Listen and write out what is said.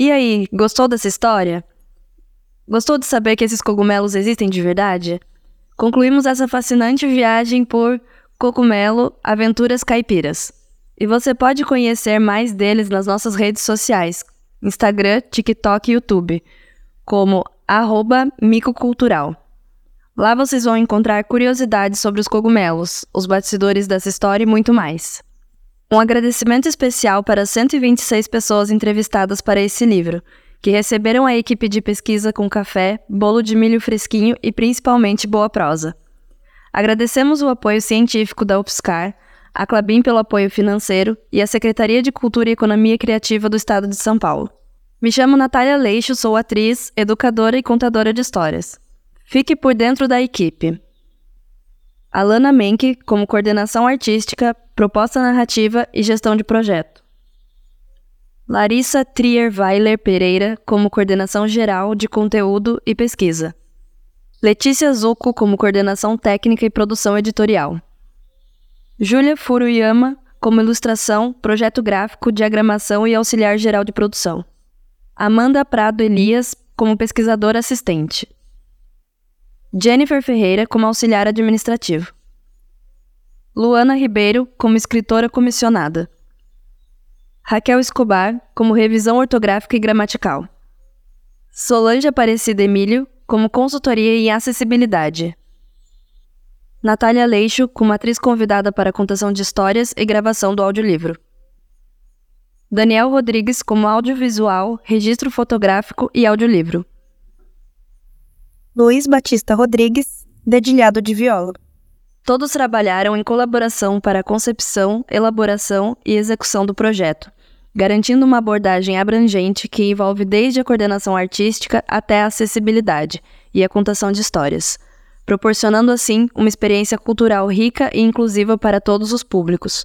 E aí, gostou dessa história? Gostou de saber que esses cogumelos existem de verdade? Concluímos essa fascinante viagem por Cogumelo Aventuras Caipiras. E você pode conhecer mais deles nas nossas redes sociais, Instagram, TikTok e YouTube, como micocultural. Lá vocês vão encontrar curiosidades sobre os cogumelos, os bastidores dessa história e muito mais. Um agradecimento especial para as 126 pessoas entrevistadas para esse livro, que receberam a equipe de pesquisa com café, bolo de milho fresquinho e principalmente boa prosa. Agradecemos o apoio científico da UFSCar, a Clabin pelo apoio financeiro e a Secretaria de Cultura e Economia Criativa do Estado de São Paulo. Me chamo Natália Leixo, sou atriz, educadora e contadora de histórias. Fique por dentro da equipe. Alana Menck, como coordenação artística, proposta narrativa e gestão de projeto. Larissa Trierweiler Pereira, como coordenação geral de conteúdo e pesquisa. Letícia Zucco, como coordenação técnica e produção editorial. Júlia Furuyama, como ilustração, projeto gráfico, diagramação e auxiliar geral de produção. Amanda Prado Elias, como pesquisadora assistente. Jennifer Ferreira como auxiliar administrativo. Luana Ribeiro como escritora comissionada. Raquel Escobar como revisão ortográfica e gramatical. Solange Aparecida Emílio como consultoria em acessibilidade. Natália Leixo como atriz convidada para contação de histórias e gravação do audiolivro. Daniel Rodrigues como audiovisual, registro fotográfico e audiolivro. Luiz Batista Rodrigues, dedilhado de viola. Todos trabalharam em colaboração para a concepção, elaboração e execução do projeto, garantindo uma abordagem abrangente que envolve desde a coordenação artística até a acessibilidade e a contação de histórias, proporcionando assim uma experiência cultural rica e inclusiva para todos os públicos.